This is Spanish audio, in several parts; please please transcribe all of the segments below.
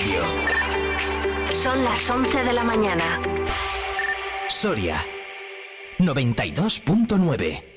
Radio. Son las 11 de la mañana. Soria 92.9.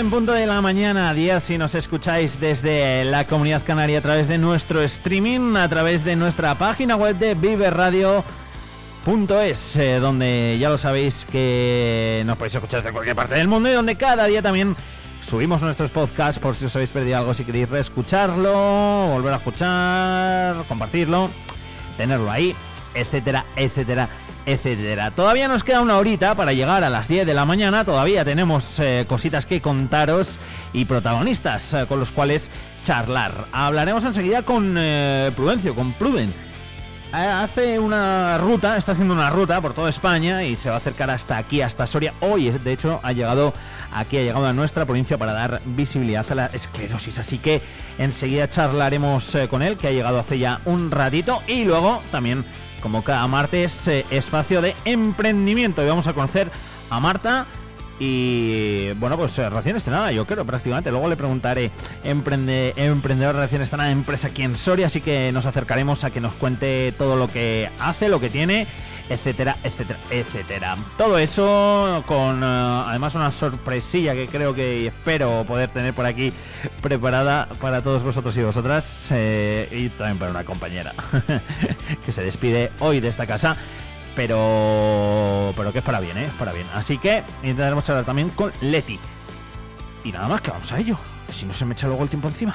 en punto de la mañana, 10 si nos escucháis desde la comunidad canaria a través de nuestro streaming, a través de nuestra página web de viveradio.es, eh, donde ya lo sabéis que nos podéis escuchar desde cualquier parte del mundo y donde cada día también subimos nuestros podcasts por si os habéis perdido algo, si queréis reescucharlo, volver a escuchar, compartirlo, tenerlo ahí, etcétera, etcétera etcétera. Todavía nos queda una horita para llegar a las 10 de la mañana, todavía tenemos eh, cositas que contaros y protagonistas eh, con los cuales charlar. Hablaremos enseguida con eh, Prudencio, con Pruden. Hace una ruta, está haciendo una ruta por toda España y se va a acercar hasta aquí, hasta Soria. Hoy, de hecho, ha llegado aquí, ha llegado a nuestra provincia para dar visibilidad a la esclerosis. Así que enseguida charlaremos con él, que ha llegado hace ya un ratito. Y luego también como cada martes, eh, espacio de emprendimiento. Y vamos a conocer a Marta. Y bueno, pues eh, recién estrenada, yo creo, prácticamente. Luego le preguntaré, emprende, emprendedor recién estrenada, empresa aquí en Soria. Así que nos acercaremos a que nos cuente todo lo que hace, lo que tiene etcétera, etcétera, etcétera. Todo eso con eh, además una sorpresilla que creo que espero poder tener por aquí preparada para todos vosotros y vosotras eh, y también para una compañera que se despide hoy de esta casa. Pero, pero que es para bien, ¿eh? Es para bien. Así que intentaremos hablar también con Leti. Y nada más que vamos a ello. Si no se me echa luego el tiempo encima.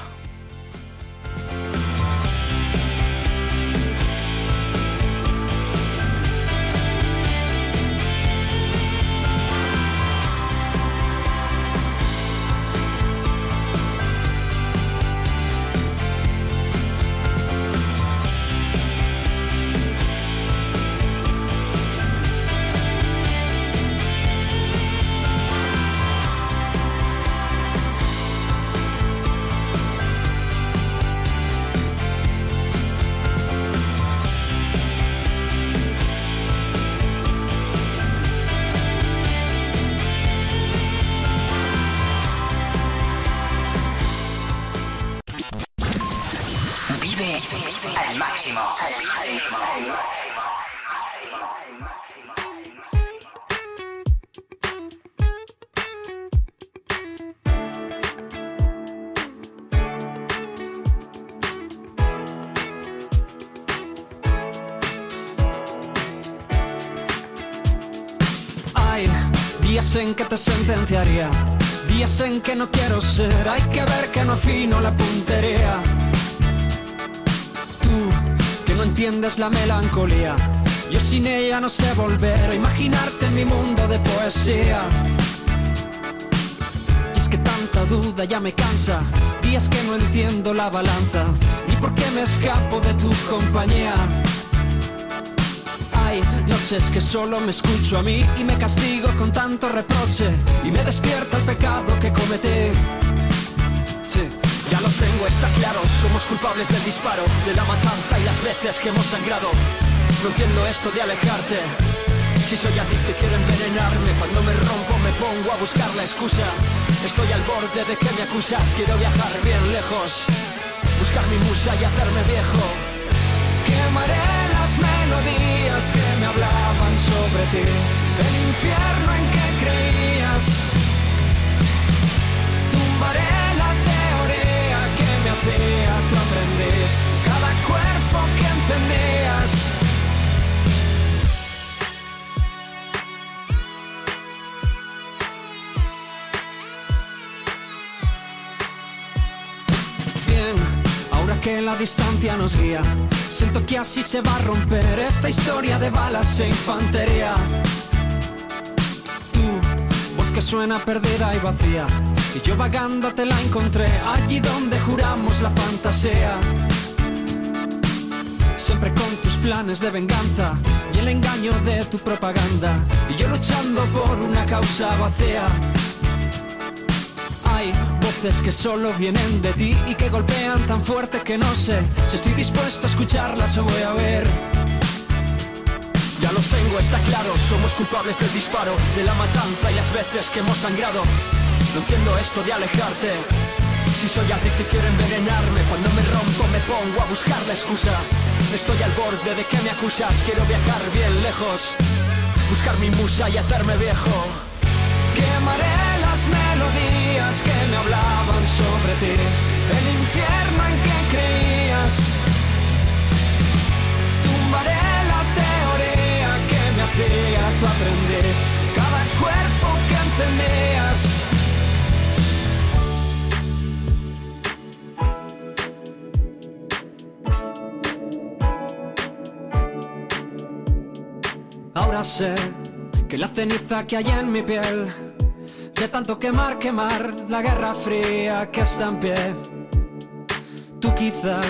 Que te sentenciaría, días en que no quiero ser, hay que ver que no afino la puntería. Tú, que no entiendes la melancolía, yo sin ella no sé volver a imaginarte en mi mundo de poesía. Y es que tanta duda ya me cansa, días que no entiendo la balanza, ni por qué me escapo de tu compañía. Noches que solo me escucho a mí y me castigo con tanto reproche y me despierta el pecado que cometí. Sí, ya lo tengo, está claro, somos culpables del disparo, de la matanza y las veces que hemos sangrado. No entiendo esto de alejarte. Si soy adicto y quiero envenenarme, cuando me rompo me pongo a buscar la excusa. Estoy al borde de que me acusas, quiero viajar bien lejos, buscar mi musa y hacerme viejo. Quemaré melodías que me hablaban sobre ti, el infierno en que creías. Tumbaré la teoría que me hacía tu aprender, cada cuerpo que encendías. Que la distancia nos guía. Siento que así se va a romper esta historia de balas e infantería. Tú, voz que suena perdida y vacía. Y yo vagando te la encontré allí donde juramos la fantasía. Siempre con tus planes de venganza y el engaño de tu propaganda. Y yo luchando por una causa vacía. Hay voces que solo vienen de ti y que golpean tan fuerte que no sé si estoy dispuesto a escucharlas o voy a ver. Ya lo tengo, está claro, somos culpables del disparo, de la matanza y las veces que hemos sangrado. No entiendo esto de alejarte. Si soy adicto y quiero envenenarme, cuando me rompo me pongo a buscar la excusa. Estoy al borde de que me acusas, quiero viajar bien lejos, buscar mi musa y hacerme viejo. Quemaré las melodías que me hablaban sobre ti, el infierno en que creías. Tumbaré la teoría que me hacía tu aprender, cada cuerpo que encendías. Ahora sé que la ceniza que hay en mi piel, de tanto quemar, quemar, la guerra fría que está en pie. Tú quizá,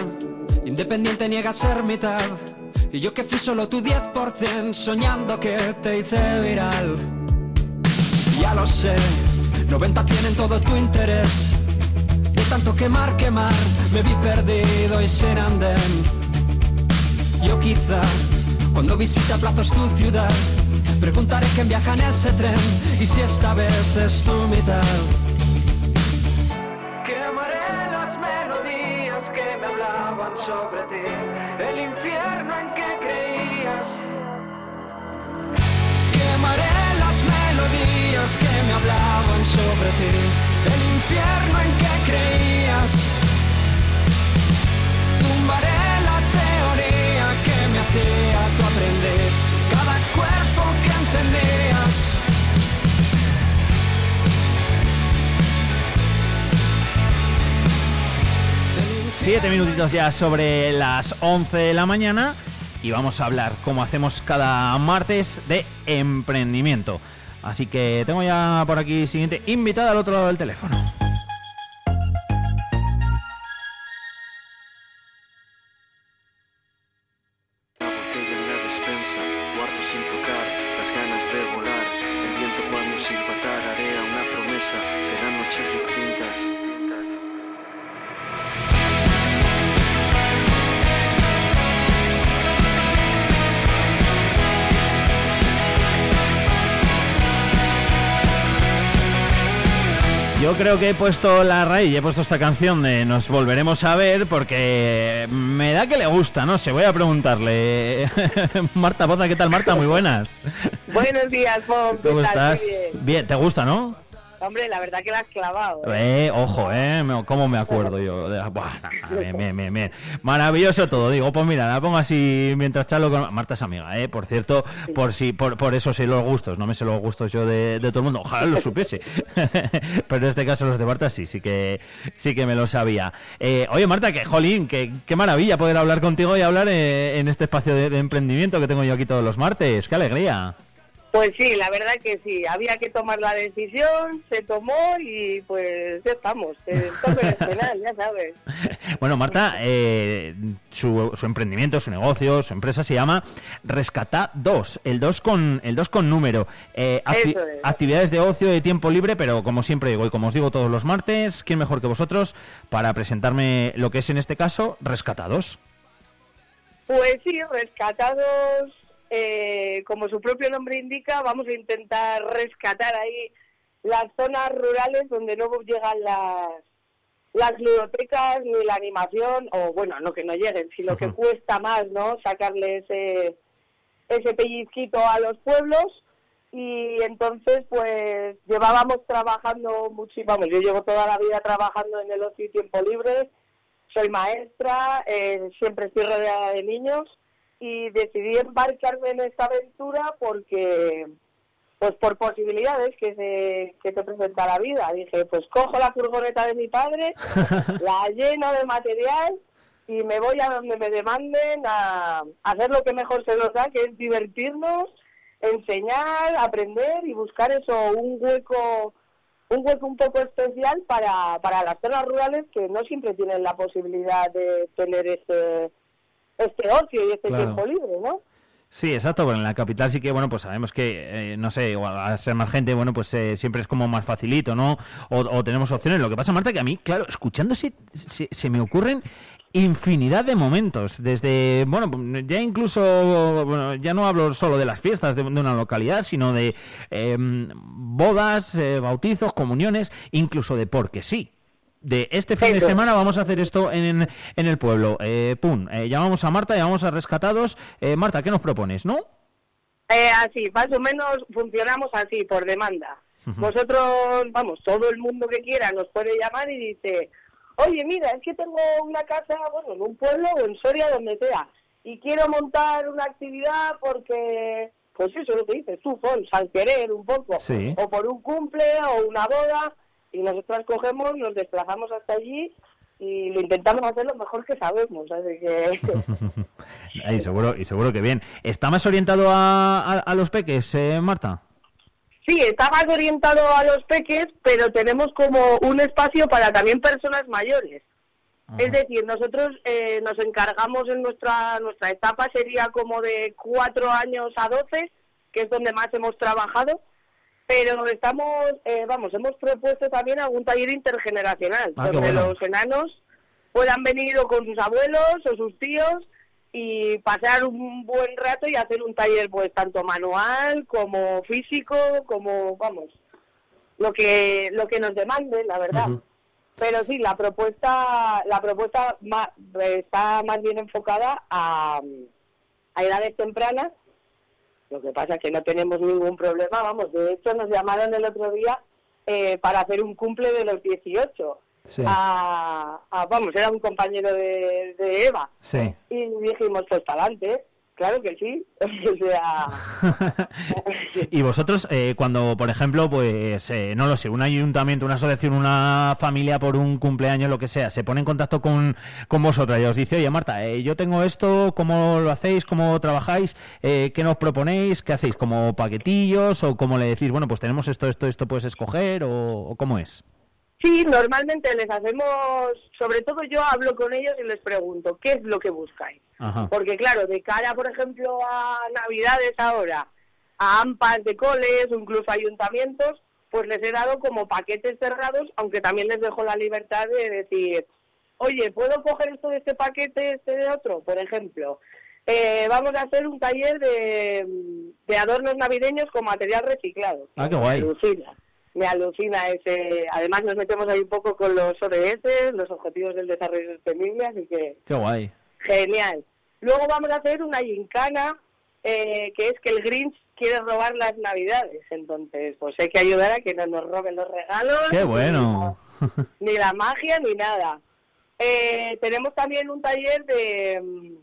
independiente, niegas ser mitad, y yo que fui solo tu 10%, soñando que te hice viral. Ya lo sé, 90 tienen todo tu interés. De tanto quemar, quemar, me vi perdido y sin andén. Yo quizá, cuando visita plazos tu ciudad, preguntaré quién viaja en ese tren y si esta vez es tu mitad. Quemaré las melodías que me hablaban sobre ti, el infierno en que creías. Quemaré las melodías que me hablaban sobre ti, el infierno en que creías. Tumbaré la teoría que me hacía tu aprender, Siete minutitos ya sobre las 11 de la mañana y vamos a hablar, como hacemos cada martes, de emprendimiento. Así que tengo ya por aquí siguiente invitada al otro lado del teléfono. Creo que he puesto la raíz y he puesto esta canción de Nos volveremos a ver porque me da que le gusta, no sé, voy a preguntarle. Marta Poza, ¿qué tal Marta? Muy buenas. Buenos días, Bob. ¿Qué ¿Cómo estás? Bien, ¿te gusta, no? Hombre, la verdad que la has clavado. ¿eh? Eh, ojo, eh, me- cómo me acuerdo yo. de- Buah, bien, bien, bien, bien. Maravilloso todo, digo, pues mira, la pongo así mientras charlo con Marta es amiga, eh, por cierto, por si por, por eso sé los gustos, no me sé los gustos yo de, de todo el mundo, ojalá lo supiese. Pero en este caso los de Marta sí, sí que sí que me lo sabía. Eh, oye, Marta, que jolín, que qué maravilla poder hablar contigo y hablar eh, en este espacio de, de emprendimiento que tengo yo aquí todos los martes. Qué alegría. Pues sí, la verdad que sí. Había que tomar la decisión, se tomó y pues ya estamos. El toque es penal, ya sabes. Bueno, Marta, eh, su, su emprendimiento, su negocio, su empresa se llama Rescata 2, el 2 con, el 2 con número. Eh, acti- Eso es. Actividades de ocio, de tiempo libre, pero como siempre digo y como os digo todos los martes, ¿quién mejor que vosotros para presentarme lo que es en este caso Rescatados? Pues sí, rescatados, eh, como su propio nombre indica, vamos a intentar rescatar ahí las zonas rurales donde no llegan las las ludotecas ni la animación, o bueno, no que no lleguen, sino que cuesta más, ¿no? Sacarle ese, ese pellizquito a los pueblos. Y entonces, pues, llevábamos trabajando mucho, vamos, yo llevo toda la vida trabajando en el ocio y tiempo libre, soy maestra, eh, siempre estoy rodeada de niños y decidí embarcarme en esta aventura porque, pues por posibilidades que, se, que te presenta la vida. Dije, pues cojo la furgoneta de mi padre, la lleno de material y me voy a donde me demanden a, a hacer lo que mejor se nos da, que es divertirnos, enseñar, aprender y buscar eso, un hueco un hueco un poco especial para, para las zonas rurales que no siempre tienen la posibilidad de tener este, este ocio y este Claro. tiempo libre, ¿no? Sí, exacto. Bueno, en la capital sí que, bueno, pues sabemos que, eh, no sé, igual, al ser más gente, bueno, pues eh, siempre es como más facilito, ¿no? O, o tenemos opciones. Lo que pasa, Marta, que a mí, claro, escuchándose, se, se me ocurren infinidad de momentos. Desde, bueno, ya incluso, bueno, ya no hablo solo de las fiestas de, de una localidad, sino de eh, bodas, eh, bautizos, comuniones, incluso de porque sí. De este fin de semana vamos a hacer esto en, en el pueblo. Eh, pum, eh, llamamos a Marta, llamamos a Rescatados. Eh, Marta, ¿qué nos propones, no? Eh, así, más o menos funcionamos así, por demanda. Vosotros, vamos, todo el mundo que quiera nos puede llamar y dice, oye, mira, es que tengo una casa, bueno, en un pueblo o en Soria, donde sea, y quiero montar una actividad porque, pues eso lo que dices tú, Fon, al querer un poco, Sí. o por un cumple o una boda, y nosotras cogemos, nos desplazamos hasta allí y lo intentamos hacer lo mejor que sabemos, así que... Ay, seguro, y seguro que bien. ¿Está más orientado a, a- a los peques, eh, Marta? Sí, está más orientado a los peques, pero tenemos como un espacio para también personas mayores. Es decir, nosotros eh, nos encargamos en nuestra nuestra etapa sería como de cuatro años a 12, que es donde más hemos trabajado, pero estamos, eh, vamos, hemos propuesto también algún taller intergeneracional, Ah, donde bueno. los enanos puedan venir o con sus abuelos o sus tíos y pasar un buen rato y hacer un taller pues tanto manual como físico, como, vamos, lo que lo que nos demande, la verdad. Pero sí, la propuesta la propuesta ma- está más bien enfocada a, a edades tempranas. Lo que pasa es que no tenemos ningún problema, vamos. De hecho, nos llamaron el otro día eh, para hacer un cumple de los 18. Sí. A, a- vamos, era un compañero de, de Eva. Sí. Y dijimos, pues para adelante. Claro que sí. o sea, y vosotros, eh, cuando, por ejemplo, pues, eh, no lo sé, un ayuntamiento, una asociación, una familia por un cumpleaños, lo que sea, se pone en contacto con, con vosotros y os dice, oye, Marta, eh, yo tengo esto, ¿cómo lo hacéis? ¿Cómo trabajáis? Eh, ¿Qué nos proponéis? ¿Qué hacéis? ¿Como paquetillos? ¿O cómo le decís, bueno, pues tenemos esto, esto, esto puedes escoger? ¿O, o cómo es? Sí, normalmente les hacemos, sobre todo yo hablo con ellos y les pregunto, ¿qué es lo que buscáis? Ajá. Porque claro, de cara, por ejemplo, a Navidades ahora, a AMPAs de coles o incluso ayuntamientos, pues les he dado como paquetes cerrados, aunque también les dejo la libertad de decir, oye, ¿puedo coger esto de este paquete, este de otro? Por ejemplo, eh, vamos a hacer un taller de, de adornos navideños con material reciclado. Ah, qué guay. Me alucina, me alucina ese... Además nos metemos ahí un poco con los ODS, los Objetivos del Desarrollo Sostenible, así que Qué guay. Genial. Luego vamos a hacer una gincana, eh, que es que el Grinch quiere robar las navidades. Entonces, pues hay que ayudar a que no nos roben los regalos. Qué bueno. Ni la magia, ni nada. Eh, tenemos también un taller de mm,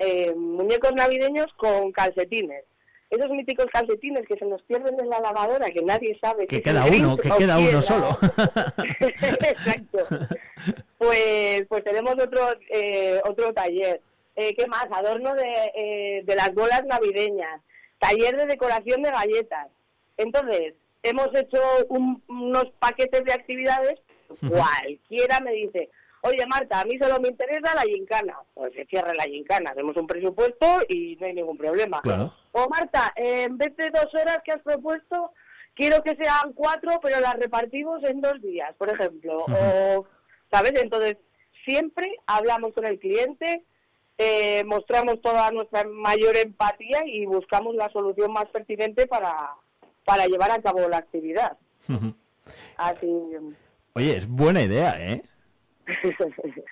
eh, muñecos navideños con calcetines. Esos míticos calcetines que se nos pierden en la lavadora, que nadie sabe Que es queda uno, que queda uno solo. Exacto. Pues, pues tenemos otro eh, otro taller. Eh, ¿Qué más? Adorno de, eh, de las bolas navideñas. Taller de decoración de galletas. Entonces, hemos hecho un- unos paquetes de actividades. Cualquiera me dice, oye Marta, a mí solo me interesa la gincana. Pues se cierra la gincana, hacemos un presupuesto y no hay ningún problema. Claro. O Marta, en vez de dos horas que has propuesto, quiero que sean cuatro, pero las repartimos en dos días, por ejemplo. O, ¿sabes? Entonces, siempre hablamos con el cliente, eh, mostramos toda nuestra mayor empatía y buscamos la solución más pertinente para, para llevar a cabo la actividad. Así. Oye, es buena idea, ¿eh?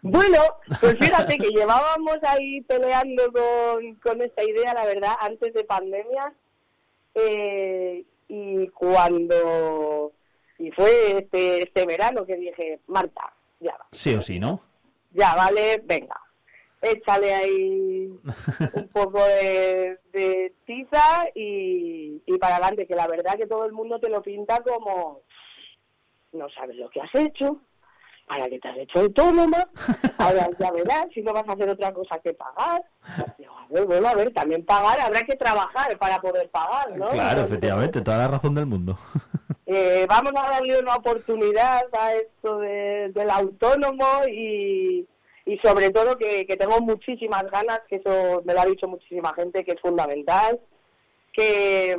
Bueno, pues fíjate que llevábamos ahí peleando con, con esta idea, la verdad, antes de pandemia. eh, y cuando. Y fue este, este verano que dije, Marta, ya va, Sí o sí, ¿no? ya vale, venga, échale ahí un poco de, de tiza y, y para adelante, que la verdad que todo el mundo te lo pinta como no sabes lo que has hecho, para que te has hecho autónoma, ahora ya verás si no vas a hacer otra cosa que pagar. Digo, a ver, bueno, a ver, también pagar, habrá que trabajar para poder pagar, ¿no? Claro, efectivamente, toda la razón del mundo. Eh, vamos a darle una oportunidad a esto de- del autónomo y, y sobre todo que, que tengo muchísimas ganas, que eso me lo ha dicho muchísima gente, que es fundamental, que,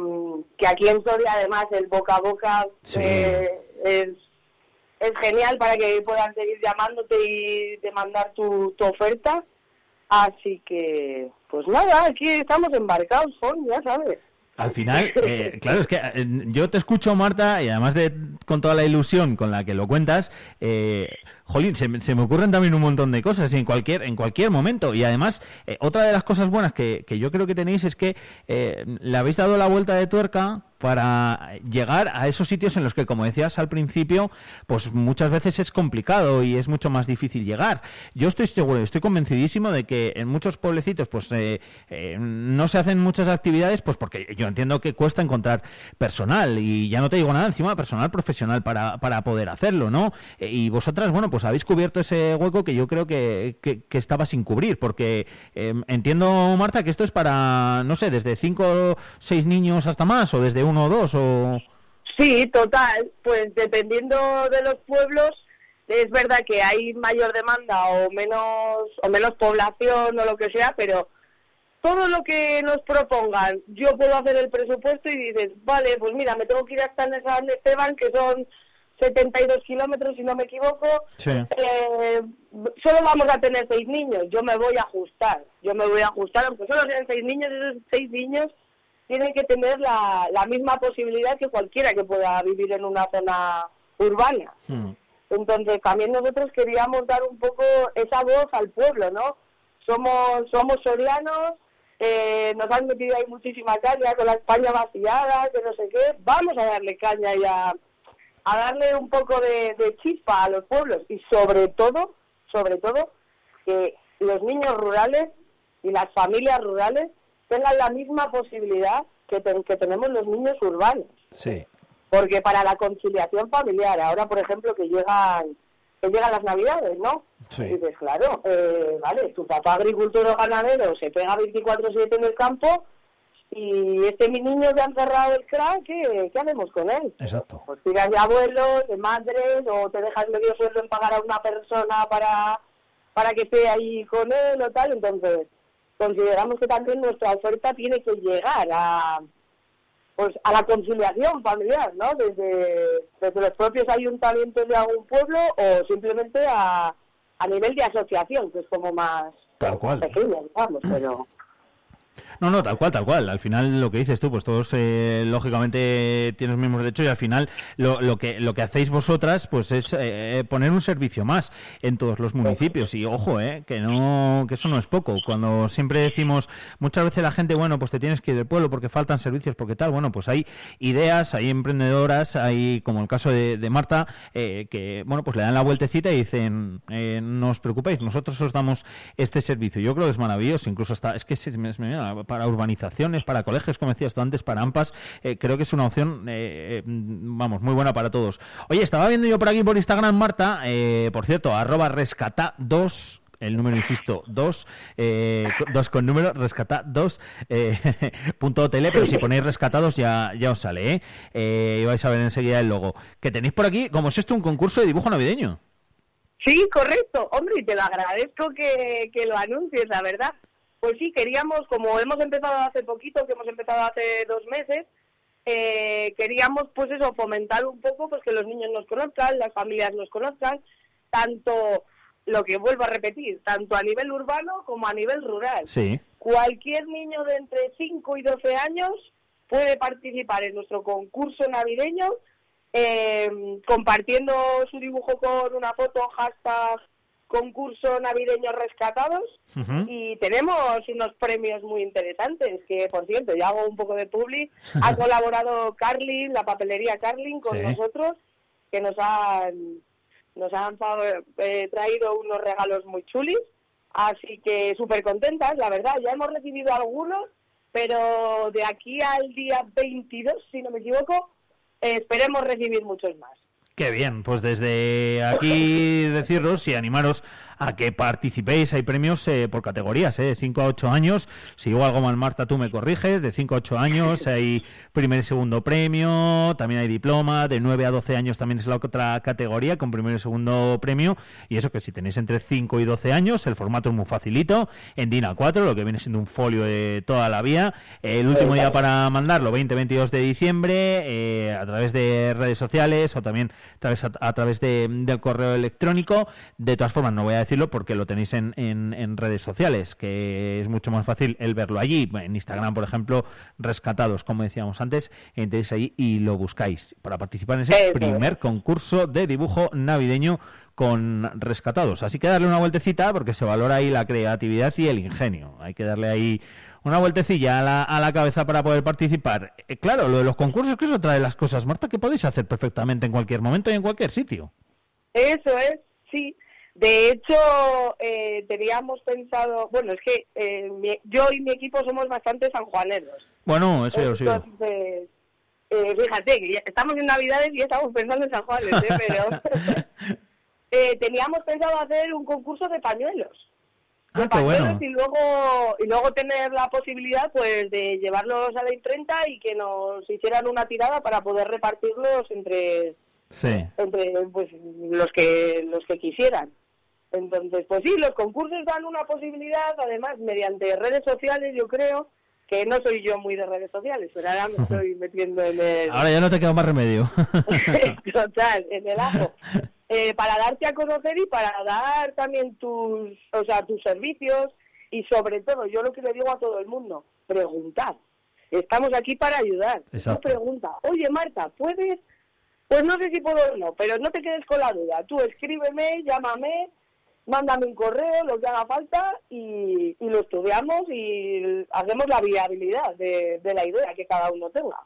que aquí en Soria además el boca a boca Sí. eh, es, es genial para que puedan seguir llamándote y de mandar tu, tu oferta. Así que, pues nada, aquí estamos embarcados, Juan, ya sabes. Al final, eh, claro, es que eh, yo te escucho, Marta, y además de con toda la ilusión con la que lo cuentas, eh, jolín, se, me- se me ocurren también un montón de cosas en cualquier en cualquier momento. Y además, eh, otra de las cosas buenas que, que yo creo que tenéis es que eh, le habéis dado la vuelta de tuerca para llegar a esos sitios en los que, como decías al principio, pues muchas veces es complicado y es mucho más difícil llegar. Yo estoy seguro, estoy convencidísimo de que en muchos pueblecitos, pues eh, eh, no se hacen muchas actividades, pues porque yo entiendo que cuesta encontrar personal y ya no te digo nada encima personal profesional para, para poder hacerlo, ¿no? Eh, y vosotras, bueno, pues habéis cubierto ese hueco que yo creo que, que, estaba sin cubrir, porque eh, entiendo, Marta, que esto es para, no sé, desde cinco seis niños hasta más, o desde uno o dos, o... Sí, total. Pues dependiendo de los pueblos, es verdad que hay mayor demanda o menos o menos población o lo que sea, pero todo lo que nos propongan, yo puedo hacer el presupuesto y dices, vale, pues mira, me tengo que ir hasta en San Esteban, que son 72 kilómetros, si no me equivoco. Sí. Eh, solo vamos a tener seis niños, yo me voy a ajustar, yo me voy a ajustar, aunque solo sean seis niños, esos seis niños tienen que tener la, la misma posibilidad que cualquiera que pueda vivir en una zona urbana. Hmm. Entonces también nosotros queríamos dar un poco esa voz al pueblo, ¿no? Somos, somos sorianos, eh, nos han metido ahí muchísima caña con la España vaciada, que no sé qué, vamos a darle caña y a, a darle un poco de, de chispa a los pueblos y sobre todo, sobre todo, que los niños rurales y las familias rurales tengan la misma posibilidad que, ten- que tenemos los niños urbanos. Sí. Porque para la conciliación familiar, ahora por ejemplo que llegan que llegan las navidades, ¿no? Sí. Y dices, claro, eh, vale, tu papá agricultor o ganadero se pega 24-7 en el campo y este mi niño que han cerrado el crack, ¿qué, ¿qué hacemos con él? Exacto. Pues tiras de abuelos, de madres, o te dejas medio sueldo en pagar a una persona para, para que esté ahí con él o tal. Entonces, consideramos que también nuestra oferta tiene que llegar a pues a la conciliación familiar, ¿no? Desde, desde los propios ayuntamientos de algún pueblo o simplemente a, a nivel de asociación, que es como más Tal cual. pequeña, digamos, pero... No, no, tal cual, tal cual. Al final lo que dices tú, pues todos eh, lógicamente tienen los mismos derechos y al final lo, lo que lo que hacéis vosotras, pues es eh, poner un servicio más en todos los municipios y ojo, eh, que no, que eso no es poco. Cuando siempre decimos muchas veces la gente, bueno, pues te tienes que ir del pueblo porque faltan servicios, porque tal, bueno, pues hay ideas, hay emprendedoras, hay como el caso de, de Marta, eh, que bueno, pues le dan la vueltecita y dicen, eh, no os preocupéis, nosotros os damos este servicio. Yo creo que es maravilloso, incluso hasta es que se me- se me- para urbanizaciones, para colegios, como decías tú antes, para AMPAs, eh, creo que es una opción, eh, eh, vamos, muy buena para todos. Oye, estaba viendo yo por aquí por Instagram, Marta, eh, por cierto, arroba rescata 2 el número, insisto, 2, eh, 2 con número, rescata 2, eh, punto tele, pero si ponéis rescatados ya, ya os sale, ¿eh? Eh, y vais a ver enseguida el logo. Que tenéis por aquí, como es esto, un concurso de dibujo navideño. Sí, correcto. Hombre, y te lo agradezco que lo anuncies, la verdad. Pues sí, queríamos, como hemos empezado hace poquito, que hemos empezado hace dos meses, eh, queríamos, pues eso, fomentar un poco, pues que los niños nos conozcan, las familias nos conozcan, tanto, lo que vuelvo a repetir, tanto a nivel urbano como a nivel rural. Sí. Cualquier niño de entre 5 y 12 años puede participar en nuestro concurso navideño eh, compartiendo su dibujo con una foto, hashtag concurso navideño rescatados y tenemos unos premios muy interesantes que por cierto ya hago un poco de publi. Ha colaborado Carlin la papelería Carlin con Sí. nosotros que nos han nos han eh, traído unos regalos muy chulis. Así que súper contentas la verdad. Ya hemos recibido algunos pero de aquí al día 22 si no me equivoco eh, esperemos recibir muchos más Qué bien, pues desde aquí deciros y animaros a que participéis. Hay premios eh, por categorías, eh, de 5 a 8 años. Si digo algo mal, Marta, tú me corriges. De 5 a 8 años hay primer y segundo premio, también hay diploma. De 9 a 12 años también es la otra categoría con primer y segundo premio. Y eso que si tenéis entre 5 y 12 años, el formato es muy facilito. En DIN A4, lo que viene siendo un folio de toda la vía. El último día para mandarlo, 20-22 de diciembre, eh, a través de redes sociales o también a través, a, través de, del correo electrónico. De todas formas, no voy a decirlo porque lo tenéis en, en, redes sociales, que es mucho más fácil el verlo allí. En Instagram, por ejemplo, rescatados, como decíamos antes, entréis ahí y lo buscáis para participar en ese primer concurso de dibujo navideño con rescatados. Así que darle una vueltecita porque se valora ahí la creatividad y el ingenio. Hay que darle ahí una vueltecilla a la, a la cabeza para poder participar. Eh, claro, lo de los concursos que eso trae las cosas, Marta, que podéis hacer perfectamente en cualquier momento y en cualquier sitio. Eso es, sí. De hecho, eh, teníamos pensado, bueno, es que eh, yo y mi equipo somos bastante sanjuaneros. Bueno, eso yo sí. Entonces, eh, fíjate, estamos en Navidades y estamos pensando en San Juanes, ¿eh? pero teníamos pensado hacer un concurso de pañuelos. De ah, pañuelos y luego y luego tener la posibilidad pues de llevarlos a la imprenta y que nos hicieran una tirada para poder repartirlos entre entre pues los que los que quisieran entonces, pues sí, los concursos dan una posibilidad, además, mediante redes sociales, yo creo, que no soy yo muy de redes sociales, pero ahora me estoy metiendo en el... Ahora ya no te queda más remedio. Total, en el ajo. Eh, para darte a conocer y para dar también tus, o sea, tus servicios y sobre todo, yo lo que le digo a todo el mundo, preguntar. Estamos aquí para ayudar. No pregunta, oye Marta, ¿puedes? Pues no sé si puedo o no, pero no te quedes con la duda. Tú escríbeme, llámame mándame un correo, lo que haga falta y, lo estudiamos y hacemos la viabilidad de, de la idea que cada uno tenga.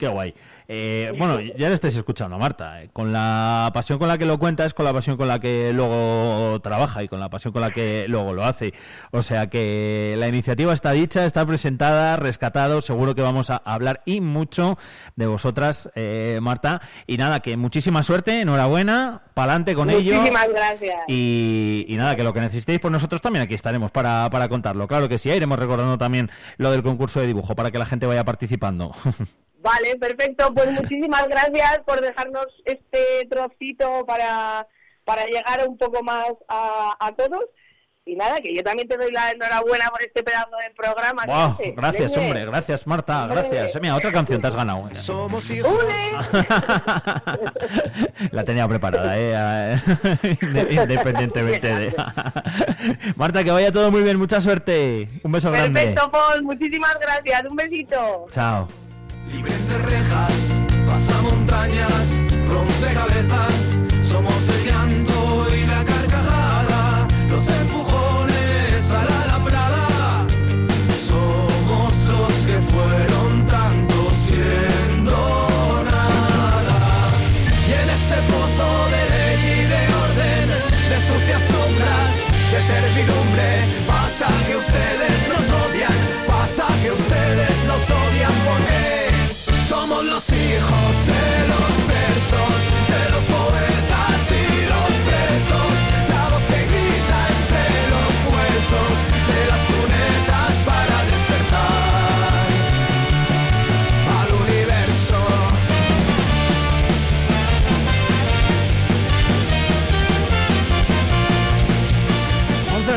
Qué guay. Eh, bueno, ya le estáis escuchando a Marta. Eh. Con la pasión con la que lo cuenta es con la pasión con la que luego trabaja y con la pasión con la que luego lo hace. O sea que la iniciativa está dicha, está presentada, rescatado. Seguro que vamos a hablar y mucho de vosotras, eh, Marta. Y nada, que muchísima suerte, enhorabuena, pa'lante con ello. Muchísimas gracias. Y, nada, que lo que necesitéis, pues nosotros también aquí estaremos para, para contarlo. Claro que sí, iremos recordando también lo del concurso de dibujo para que la gente vaya participando. Vale, perfecto. Pues muchísimas gracias por dejarnos este trocito para, para llegar un poco más a, a todos. Y nada, que yo también te doy la enhorabuena por este pedazo de programa. gracias, hombre, gracias, Marta, gracias. Mira, otra canción te has ganado. ¿eh? Somos hijos. la tenía preparada, ¿eh? independientemente de... Marta, que vaya todo muy bien, mucha suerte. Un beso grande. Perfecto, Paul, muchísimas gracias. Un besito. Chao libre entre rejas, pasa montañas, rompe cabezas, somos el llanto y la carcajada, los empujones a la labrada, somos los que fueron somos los hijos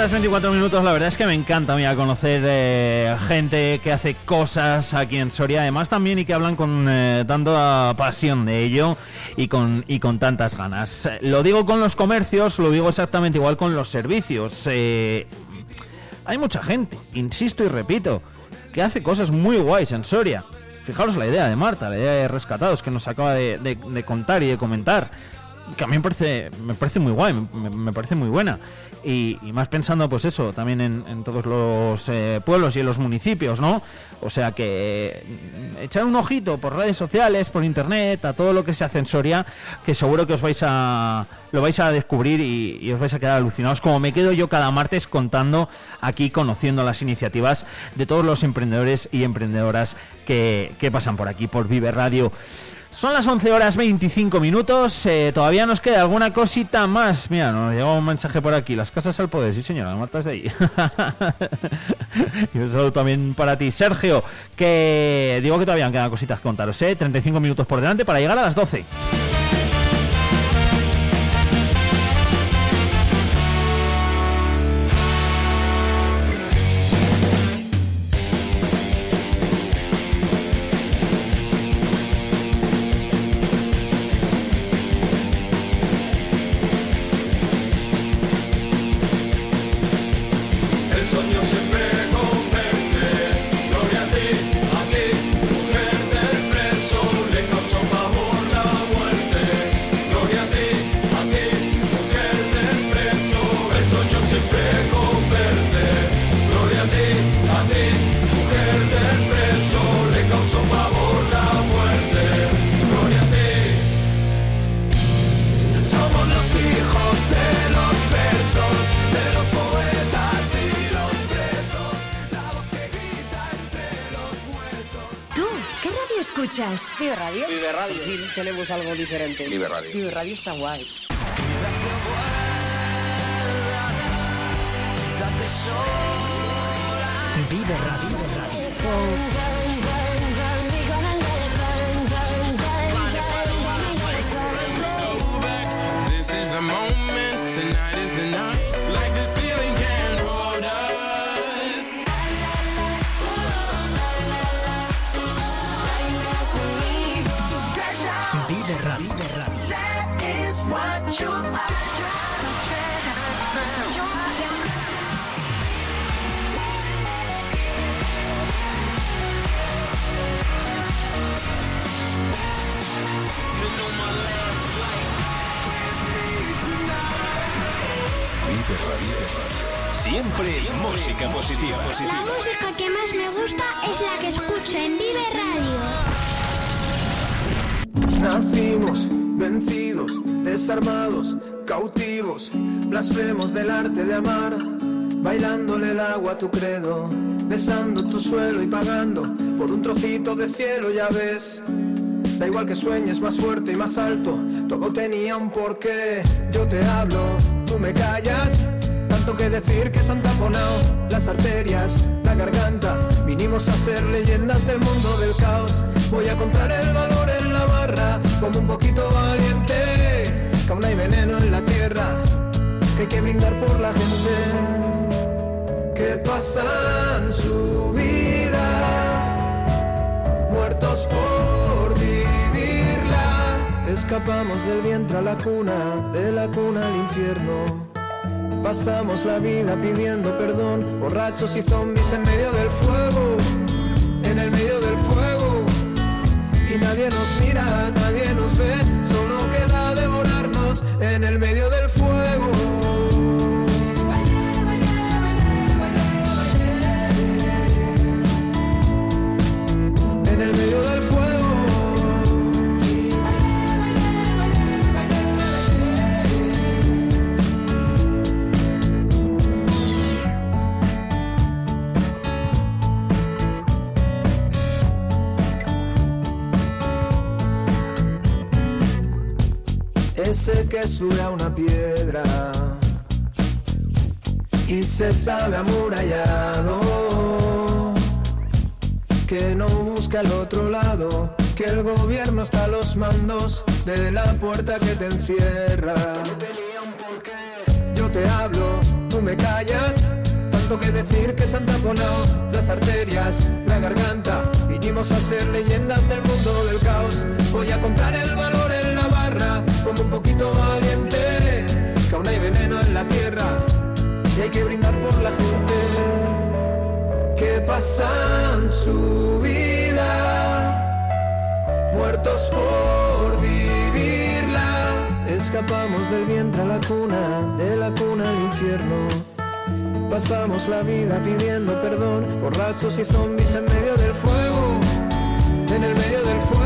horas 24 minutos, la verdad es que me encanta mira, conocer eh, gente que hace cosas aquí en Soria, además también y que hablan con eh, tanta pasión de ello y con, y con tantas ganas. Lo digo con los comercios, lo digo exactamente igual con los servicios. Eh, hay mucha gente, insisto y repito, que hace cosas muy guays en Soria. Fijaros la idea de Marta, la idea de rescatados que nos acaba de, contar y de comentar que a mí me parece, muy guay, me parece muy buena. Y, más pensando pues eso también en, todos los eh, pueblos y en los municipios no o sea que mm, echar un ojito por redes sociales por internet a todo lo que se hace en Soria que seguro que os vais a lo vais a descubrir y, os vais a quedar alucinados como me quedo yo cada martes contando aquí conociendo las iniciativas de todos los emprendedores y emprendedoras que, que pasan por aquí por Vive Radio Son las 11 horas 25 minutos. eh, todavía nos queda alguna cosita más. Mira, nos llegó un mensaje por aquí. Las casas al poder, sí señora, matas de ahí. y un saludo también para ti, Sergio. Que digo que todavía quedan cositas que contaros, ¿eh? 35 minutos por delante para llegar a las 12. Tenemos algo diferente. Vive Radio. Vive Radio está guay. Vive Radio. This Siempre, música positiva. La música que más me gusta es la que escucho en Vive Radio. Nacimos vencidos, desarmados, cautivos, blasfemos del arte de amar, bailándole el agua a tu credo, besando tu suelo y pagando por un trocito de cielo, ya ves. Da igual que sueñes más fuerte y más alto, todo tenía un porqué. Yo te hablo, tú me callas, tanto que decir que se han taponado las arterias, la garganta. Vinimos a ser leyendas del mundo del caos. Voy a comprar el valor en la barra, como un poquito valiente. Que aún hay veneno en la tierra, que hay que brindar por la gente. Que pasan su vida muertos por. Escapamos del vientre a la cuna, de la cuna al infierno. Pasamos la vida pidiendo perdón, borrachos y zombies en medio del fuego, en el medio del fuego. Y nadie nos mira, nadie nos ve, solo queda devorarnos en el medio del fuego. Ese que sube a una piedra y se sabe amurallado que no busca al otro lado, que el gobierno está a los mandos de la puerta que te encierra. Yo te hablo, tú me callas, tanto que decir que se han taponado las arterias, la garganta. Vinimos a ser leyendas del mundo del caos. Voy a comprar el valor barra, como un poquito valiente, que aún hay veneno en la tierra y hay que brindar por la gente que pasan su vida muertos por vivirla. Escapamos del vientre a la cuna, de la cuna al infierno. Pasamos la vida pidiendo perdón, borrachos y zombies en medio del fuego, en el medio del fuego.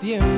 Tiempo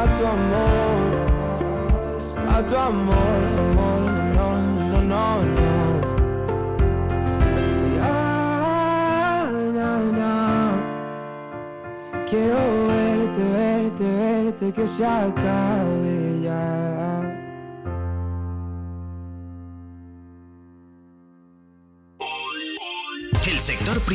a tu amor, a tu amor, amor, no, no, no, no. Ya, na, na. Quiero verte, verte, verte, que se acabe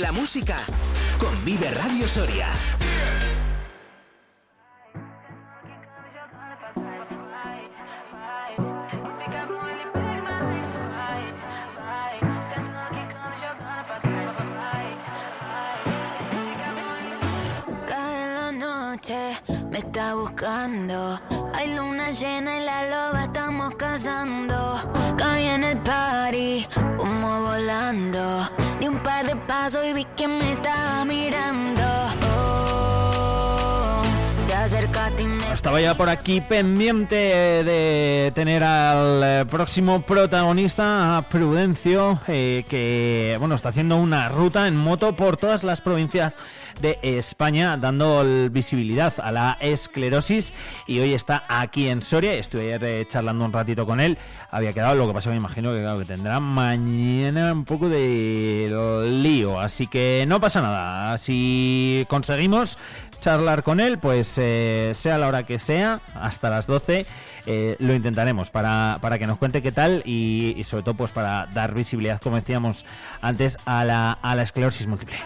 La música con Vive Radio Soria. Cae la noche, me está buscando. Hay luna llena y la loba estamos cazando. Caí en el party, humo volando. Oh, Estaba ya por aquí pendiente de tener al eh, próximo protagonista, a Prudencio, eh, que bueno está haciendo una ruta en moto por todas las provincias de España, dando visibilidad a la esclerosis y hoy está aquí en Soria. Estuve ayer eh, charlando un ratito con él, había quedado, lo que pasa me imagino que, tendrá mañana un poco de lío, así que no pasa nada. Si conseguimos charlar con él, pues eh, sea la hora que sea, hasta las 12, eh, lo intentaremos para, para, que nos cuente qué tal y, y, sobre todo pues para dar visibilidad, como decíamos antes, a la, a la esclerosis múltiple.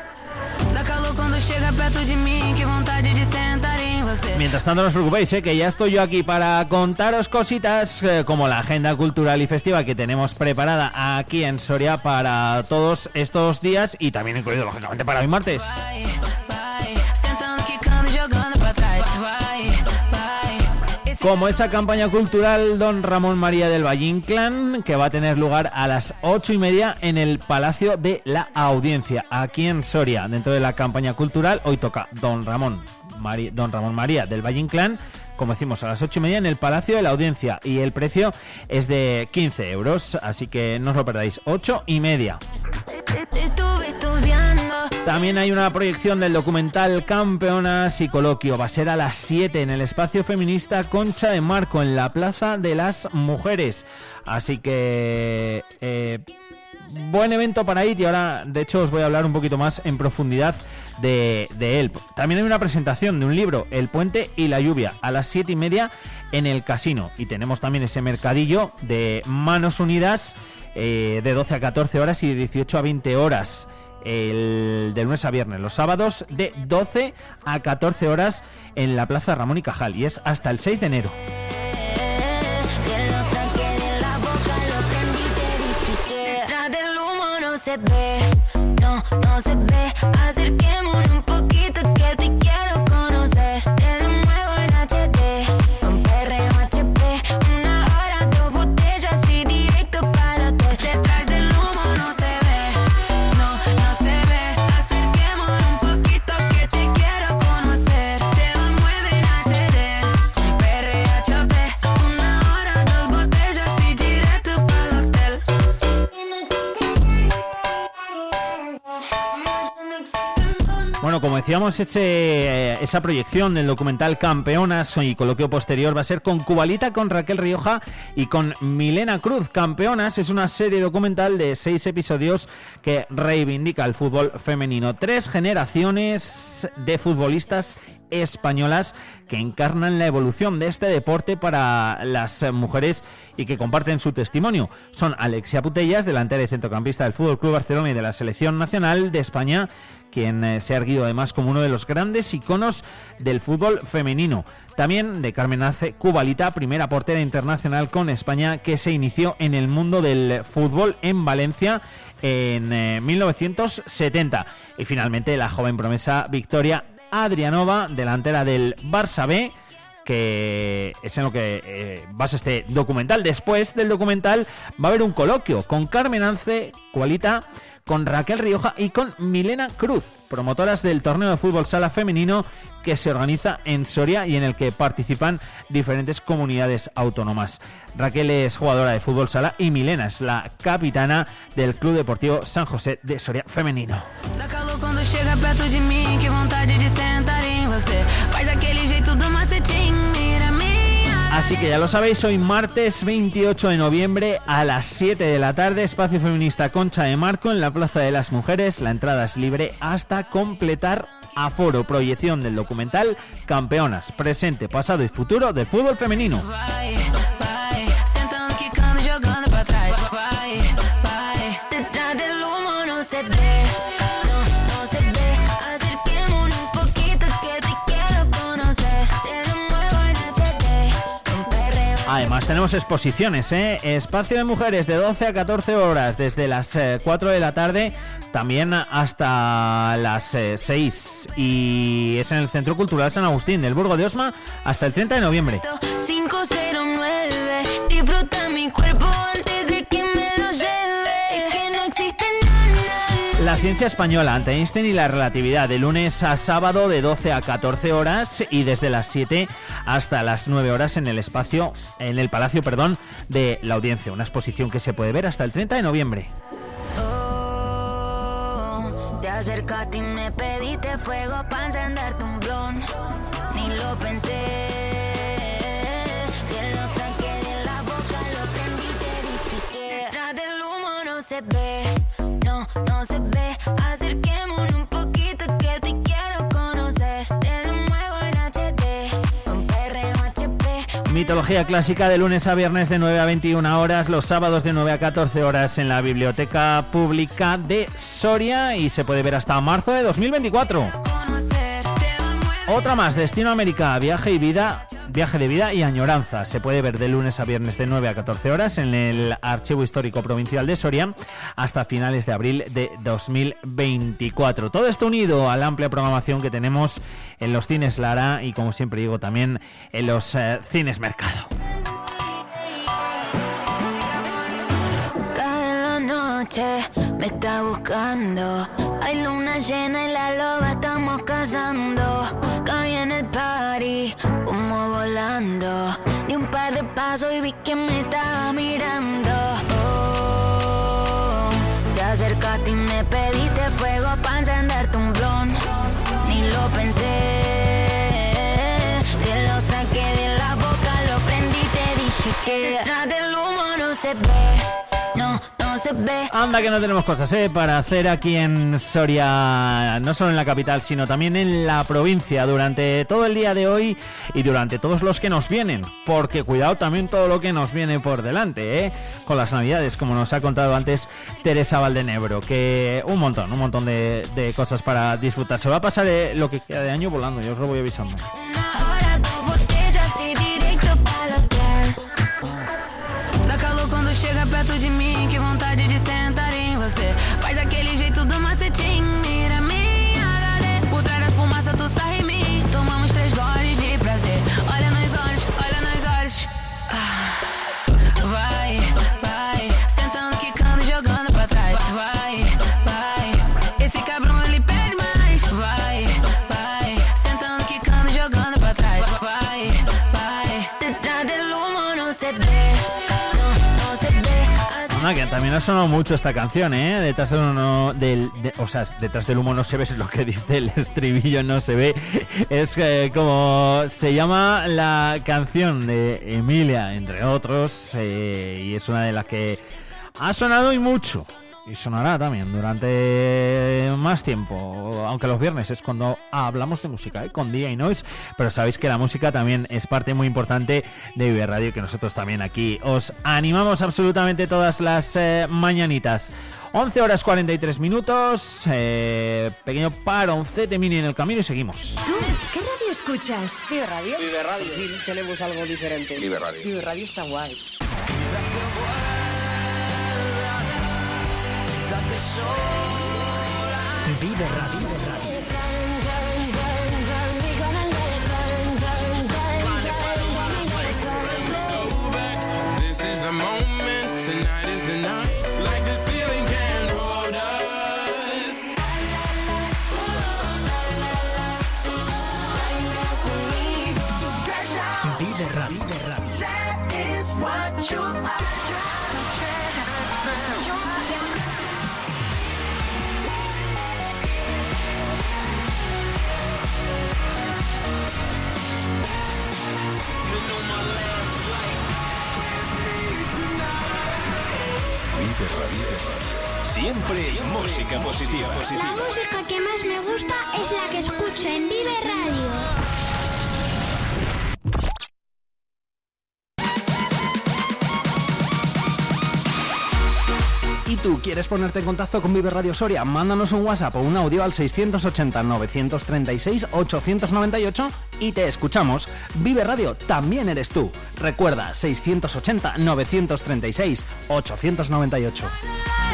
Mientras tanto no os preocupéis, ¿eh? que ya estoy yo aquí para contaros cositas eh, como la agenda cultural y festiva que tenemos preparada aquí en Soria para todos estos días y también incluido lógicamente para hoy martes. Como esa campaña cultural Don Ramón María del Valle Inclán, que va a tener lugar a las ocho y media en el Palacio de la Audiencia, aquí en Soria. Dentro de la campaña cultural, hoy toca Don Ramón, María, Don Ramón María del Valle Inclán, como decimos, a las ocho y media en el Palacio de la Audiencia. Y el precio es de 15 euros, así que no os lo perdáis. Ocho y media. También hay una proyección del documental Campeonas y Coloquio. Va a ser a las 7 en el espacio feminista Concha de Marco, en la Plaza de las Mujeres. Así que... Eh, buen evento para ir y ahora de hecho os voy a hablar un poquito más en profundidad de, él. También hay una presentación de un libro, El puente y la lluvia, a las 7 y media en el casino. Y tenemos también ese mercadillo de manos unidas eh, de 12 a 14 horas y de 18 a 20 horas el de lunes a viernes, los sábados de 12 a 14 horas en la Plaza Ramón y Cajal y es hasta el 6 de enero. Como decíamos, ese, esa proyección del documental Campeonas y coloquio posterior va a ser con Cubalita, con Raquel Rioja y con Milena Cruz. Campeonas es una serie documental de seis episodios que reivindica el fútbol femenino. Tres generaciones de futbolistas españolas que encarnan la evolución de este deporte para las mujeres y que comparten su testimonio. Son Alexia Putellas, delantera y centrocampista del Fútbol Club Barcelona y de la Selección Nacional de España, quien eh, se ha erguido además como uno de los grandes iconos del fútbol femenino. También de Carmen Ace Cubalita, primera portera internacional con España que se inició en el mundo del fútbol en Valencia en 1970. Eh, y finalmente la joven promesa Victoria Adrianova, delantera del Barça B que es en lo que eh, basa este documental. Después del documental va a haber un coloquio con Carmen Ance, Cualita, con Raquel Rioja y con Milena Cruz, promotoras del torneo de fútbol sala femenino que se organiza en Soria y en el que participan diferentes comunidades autónomas. Raquel es jugadora de fútbol sala y Milena es la capitana del Club Deportivo San José de Soria femenino. Así que ya lo sabéis, hoy martes 28 de noviembre a las 7 de la tarde, Espacio Feminista Concha de Marco en la Plaza de las Mujeres. La entrada es libre hasta completar aforo. Proyección del documental Campeonas, presente, pasado y futuro del fútbol femenino. Además tenemos exposiciones, ¿eh? Espacio de mujeres de 12 a 14 horas desde las 4 eh, de la tarde también hasta las 6 eh, y es en el Centro Cultural San Agustín del Burgo de Osma hasta el 30 de noviembre. 509, disfruta mi cuerpo La ciencia española ante Einstein y la relatividad de lunes a sábado de 12 a 14 horas y desde las 7 hasta las 9 horas en el espacio en el Palacio, perdón, de la Audiencia, una exposición que se puede ver hasta el 30 de noviembre. Te acercaste y me pediste fuego para encenderte un blon. Ni lo pensé. Lo saqué de la boca, lo prendí te dije que detrás del humo no se ve. No, se ve. Acerquémonos un poquito que te quiero conocer. Te lo muevo en HD. Un perreo HP. Mitología clásica de lunes a viernes de 9 a 21 horas, los sábados de 9 a 14 horas en la Biblioteca Pública de Soria y se puede ver hasta marzo de 2024. Otra más, Destino América, viaje y vida, viaje de vida y añoranza. Se puede ver de lunes a viernes de 9 a 14 horas en el Archivo Histórico Provincial de Soria hasta finales de abril de 2024. Todo esto unido a la amplia programación que tenemos en los cines Lara y como siempre digo también en los eh, cines Mercado. Me está buscando. Hay luna llena y la loba estamos cazando. Caí en el party, humo volando. Di un par de pasos y vi que me estaba mirando. Oh, te acercaste y me pediste fuego para encenderte un blon. Ni lo pensé. Te lo saqué de la boca, lo prendí te dije que Anda que no tenemos cosas ¿eh? para hacer aquí en Soria, no solo en la capital, sino también en la provincia durante todo el día de hoy y durante todos los que nos vienen. Porque cuidado también todo lo que nos viene por delante, ¿eh? con las navidades, como nos ha contado antes Teresa Valdenebro, que un montón, un montón de, de cosas para disfrutar. Se va a pasar eh, lo que queda de año volando, yo os lo voy avisando. Que también ha sonado mucho esta canción, ¿eh? Detrás del humo, del, de- o sea, detrás del humo no se ve, es lo que dice el estribillo, no se ve. Es eh, como se llama la canción de Emilia, entre otros, eh, y es una de las que ha sonado y mucho. Y sonará también durante más tiempo, aunque los viernes es cuando hablamos de música, ¿eh? con Día y Noise, pero sabéis que la música también es parte muy importante de Vive Radio, que nosotros también aquí os animamos absolutamente todas las eh, mañanitas. 11 horas 43 minutos, eh, pequeño paroncete mini en el camino y seguimos. ¿Tú qué radio escuchas? Vive Radio. Vive Radio. Sí, tenemos algo diferente. Vive Radio. Vive Radio está guay. Vive Radio. This is the moment, Siempre música positiva. La música que más me gusta es la que escucho en Vive Radio. ¿Y tú quieres ponerte en contacto con Vive Radio Soria? Mándanos un WhatsApp o un audio al 680-936-898 y te escuchamos. Vive Radio también eres tú. Recuerda, 680-936-898.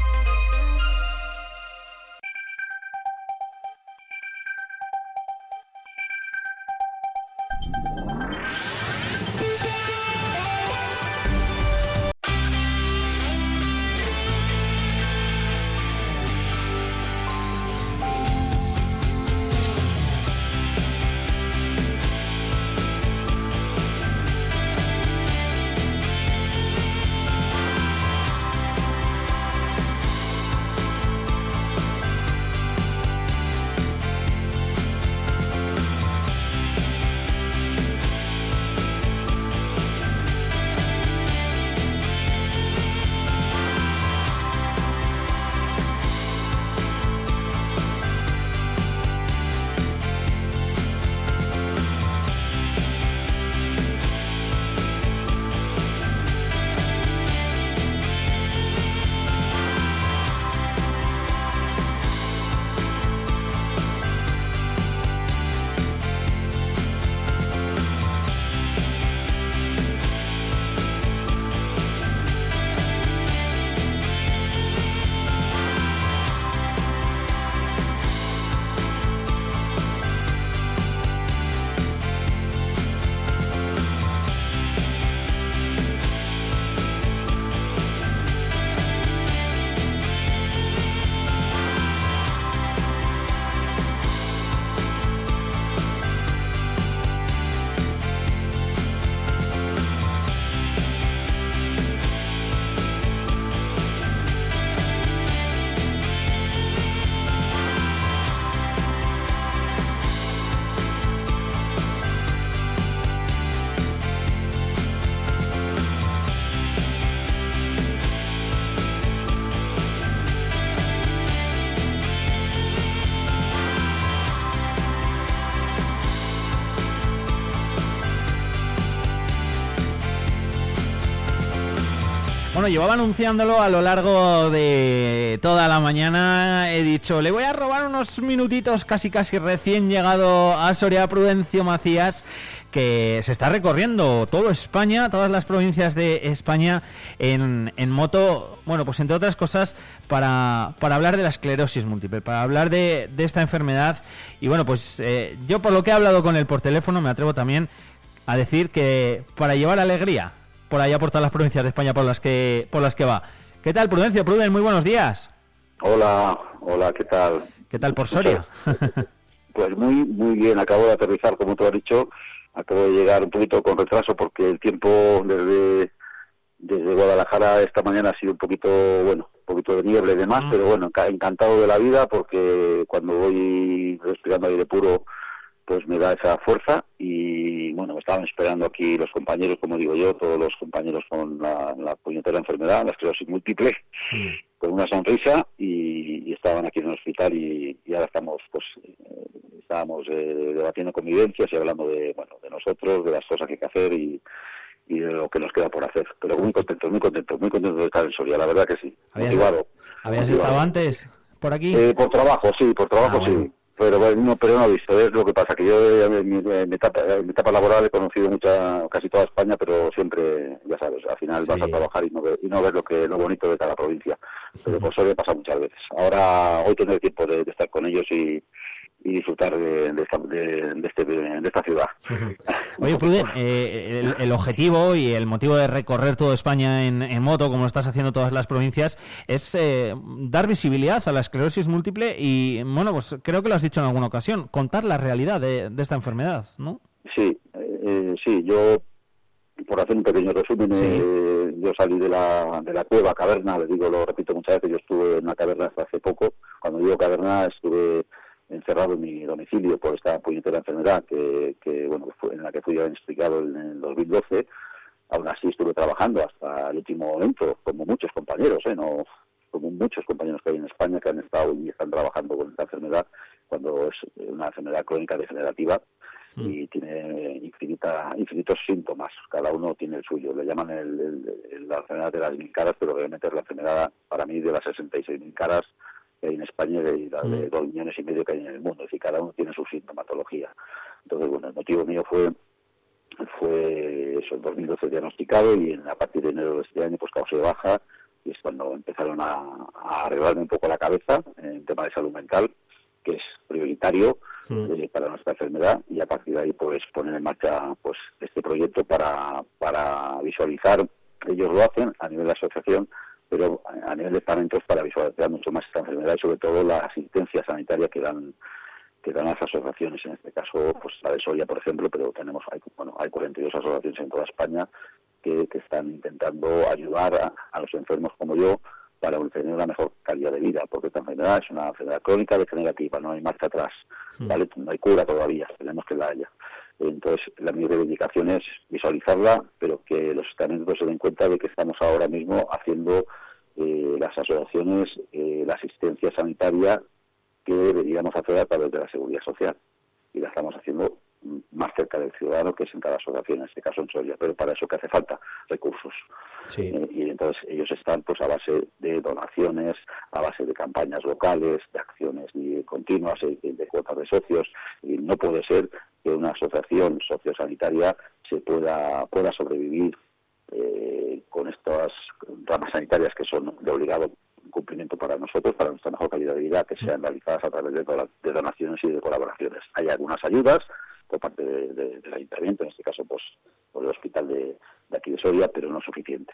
Bueno, llevaba anunciándolo a lo largo de toda la mañana. He dicho, le voy a robar unos minutitos casi casi recién llegado a Soria Prudencio Macías que se está recorriendo todo España, todas las provincias de España en, en moto, bueno, pues entre otras cosas para, para hablar de la esclerosis múltiple, para hablar de, de esta enfermedad. Y bueno, pues eh, yo por lo que he hablado con él por teléfono me atrevo también a decir que para llevar alegría por allá por todas las provincias de España por las que, por las que va. ¿Qué tal, Prudencio? Pruden, muy buenos días. Hola, hola, ¿qué tal? ¿Qué tal por Soria? Pues muy, muy bien, acabo de aterrizar, como tú has dicho, acabo de llegar un poquito con retraso porque el tiempo desde, desde Guadalajara esta mañana ha sido un poquito, bueno, un poquito de niebla y demás, pero bueno, encantado de la vida porque cuando voy respirando aire puro, pues me da esa fuerza y bueno, me estaban esperando aquí los compañeros, como digo yo, todos los compañeros con la, la puñetera enfermedad, la esclerosis múltiple, con una sonrisa y, y, estaban aquí en el hospital y, y ahora estamos, pues, eh, estábamos eh, debatiendo convivencias y hablando de, bueno, de nosotros, de las cosas que hay que hacer y, y de lo que nos queda por hacer. Pero muy contento, muy contento, muy contento de estar en Soria, la verdad que sí. ¿Habías, motivado. ¿habías estado antes por aquí? Eh, por trabajo, sí, por trabajo, Ah, sí. Pero bueno, no, pero no he visto, es lo que pasa, que yo en mi, en mi etapa, en mi etapa laboral he conocido mucha, casi toda España, pero siempre, ya sabes, al final vas a trabajar y no, ves, y no ves lo que lo bonito de cada provincia. Pero por eso me pasa muchas veces. Ahora, hoy tener tiempo de, de estar con ellos y, y disfrutar de, de esta, de, de este, de esta ciudad. Oye, Pruden, eh, el, el objetivo y el motivo de recorrer toda España en, en moto, como lo estás haciendo todas las provincias, es eh, dar visibilidad a la esclerosis múltiple y, bueno, pues creo que lo has dicho en alguna ocasión, contar la realidad de, esta enfermedad, ¿no? Sí, eh, sí, yo, por hacer un pequeño resumen, eh, yo salí de la, de la cueva, caverna, le digo, lo repito muchas veces, yo estuve en una caverna hasta hace poco, cuando digo caverna estuve encerrado en mi domicilio por esta puñetera enfermedad que, que bueno, fue en la que fui diagnosticado en el 2012, aún así estuve trabajando hasta el último momento, como muchos compañeros, ¿eh? no como muchos compañeros que hay en España que han estado y están trabajando con esta enfermedad, cuando es una enfermedad crónica degenerativa y tiene infinita, infinitos síntomas, cada uno tiene el suyo, le llaman el, el- el- la enfermedad de las mil caras, pero realmente es la enfermedad para mí de las 66 mil caras que hay en España y de, la de dos millones y medio que hay en el mundo, es decir, cada uno tiene su sintomatología. Entonces, bueno, el motivo mío fue fue eso, en 2012 diagnosticado y en, a partir de enero de este año pues causé baja y es cuando empezaron a, a arreglarme un poco la cabeza en tema de salud mental, que es prioritario eh, para nuestra enfermedad y a partir de ahí pues poner en marcha pues este proyecto para, para visualizar, ellos lo hacen a nivel de asociación, pero a nivel de estamentos para visualizar mucho más esta enfermedad y sobre todo la asistencia sanitaria que dan que dan las asociaciones, en este caso pues la de Soria, por ejemplo, pero tenemos hay, bueno, hay 42 asociaciones en toda España que, que están intentando ayudar a, a los enfermos como yo para tener una mejor calidad de vida, porque esta enfermedad es una enfermedad crónica degenerativa, no hay marcha atrás, ¿vale? No hay cura todavía, tenemos que la haya. Entonces, la mi reivindicación es visualizarla, pero que los estamentos se den cuenta de que estamos ahora mismo haciendo eh, las asociaciones eh, la asistencia sanitaria que deberíamos hacer a través de la seguridad social. Y la estamos haciendo más cerca del ciudadano, que es en cada asociación, en este caso en Soria. Pero para eso que hace falta recursos. Eh, y entonces ellos están pues a base de donaciones, a base de campañas locales, de acciones continuas, eh, de, cuotas de socios. Y no puede ser que una asociación sociosanitaria se pueda, pueda sobrevivir eh, con estas ramas sanitarias que son de obligado cumplimiento para nosotros, para nuestra mejor calidad de vida, que sean realizadas a través de donaciones y de colaboraciones. Hay algunas ayudas por parte de- de- del ayuntamiento, en este caso pues por el hospital de, de aquí de Soria, pero no suficiente.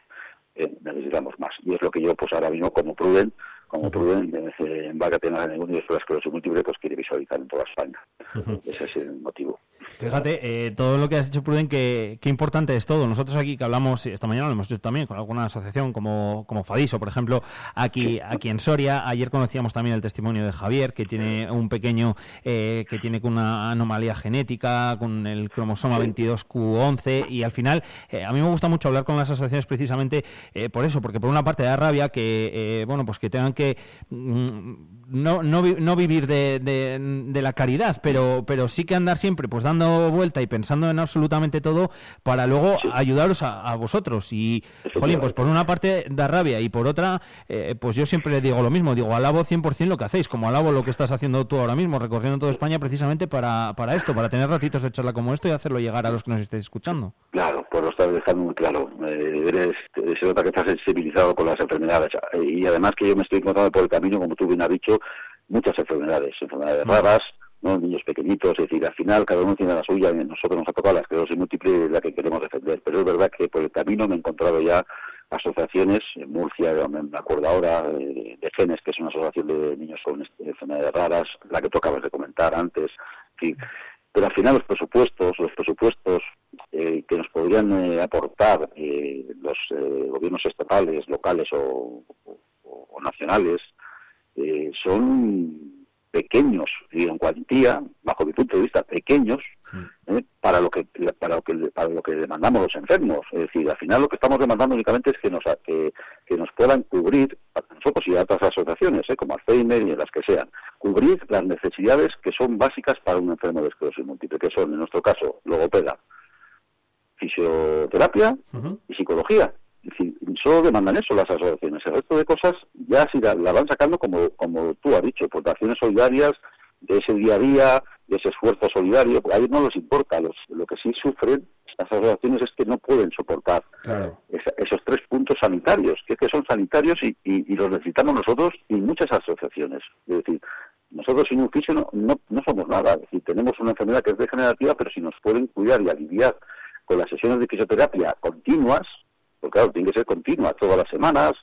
Eh, necesitamos más. Y es lo que yo pues ahora mismo como Pruden, como Pruden, en Vaca Tenaz de Unidos por la esclerosis múltiple, pues quiere visualizar en toda España. Ese es el motivo. Fíjate, eh, todo lo que has dicho, Pruden, que, qué importante es todo. Nosotros aquí que hablamos, esta mañana lo hemos hecho también con alguna asociación como, como Fadiso, por ejemplo, aquí, aquí en Soria. Ayer conocíamos también el testimonio de Javier, que tiene un pequeño, eh, que tiene una anomalía genética, con el cromosoma 22Q11, y al final, eh, a mí me gusta mucho hablar con las asociaciones precisamente eh, por eso, porque por una parte da rabia que, bueno, pues que tengan que mm, no, no, no vivir de, de- de la caridad, pero, pero sí que andar siempre pues dando dando vuelta y pensando en absolutamente todo para luego ayudaros a, vosotros. Y, jolín, pues por una parte da rabia y por otra, eh, pues yo siempre digo lo mismo, digo, alabo 100% lo que hacéis, como alabo lo que estás haciendo tú ahora mismo, recorriendo toda España precisamente para, para esto, para tener ratitos de charla como esto y hacerlo llegar a los que nos estéis escuchando. Claro, pues lo estás dejando muy claro. Eh, eres, se nota que estás sensibilizado con las enfermedades. Y además que yo me estoy encontrando por el camino, como tú bien has dicho, muchas enfermedades, enfermedades raras, ¿no? niños pequeñitos, es decir, al final cada uno tiene la suya, nosotros nos ha tocado la esclerosis múltiple la que queremos defender, pero es verdad que por el camino me he encontrado ya asociaciones, en Murcia, me acuerdo ahora, eh, de Genes, que es una asociación de niños con enfermedades raras, la que tú acabas de comentar antes, pero al final los presupuestos, los presupuestos eh, que nos podrían eh, aportar los gobiernos estatales, locales o nacionales, son pequeños, y en cuantía, bajo mi punto de vista, pequeños. ¿eh? para lo que para lo que para lo que demandamos los enfermos. Es decir, al final lo que estamos demandando únicamente es que nos que, que nos puedan cubrir a nosotros y a otras asociaciones, ¿eh? como Alzheimer y las que sean, cubrir las necesidades que son básicas para un enfermo de esclerosis múltiple, que son, en nuestro caso, logopeda, fisioterapia y psicología. Es decir, solo demandan eso las asociaciones. El resto de cosas ya si la, van sacando, como, como tú has dicho, por acciones solidarias, de ese día a día, de ese esfuerzo solidario, a ellos no les importa. Los, lo que sí sufren las asociaciones es que no pueden soportar esos tres puntos sanitarios, que, que son sanitarios y, y, los necesitamos nosotros y muchas asociaciones. Es decir, nosotros sin un fisio no, no, no somos nada. Es decir, tenemos una enfermedad que es degenerativa, pero si nos pueden cuidar y aliviar con las sesiones de fisioterapia continuas, porque claro, tiene que ser continua, todas las semanas,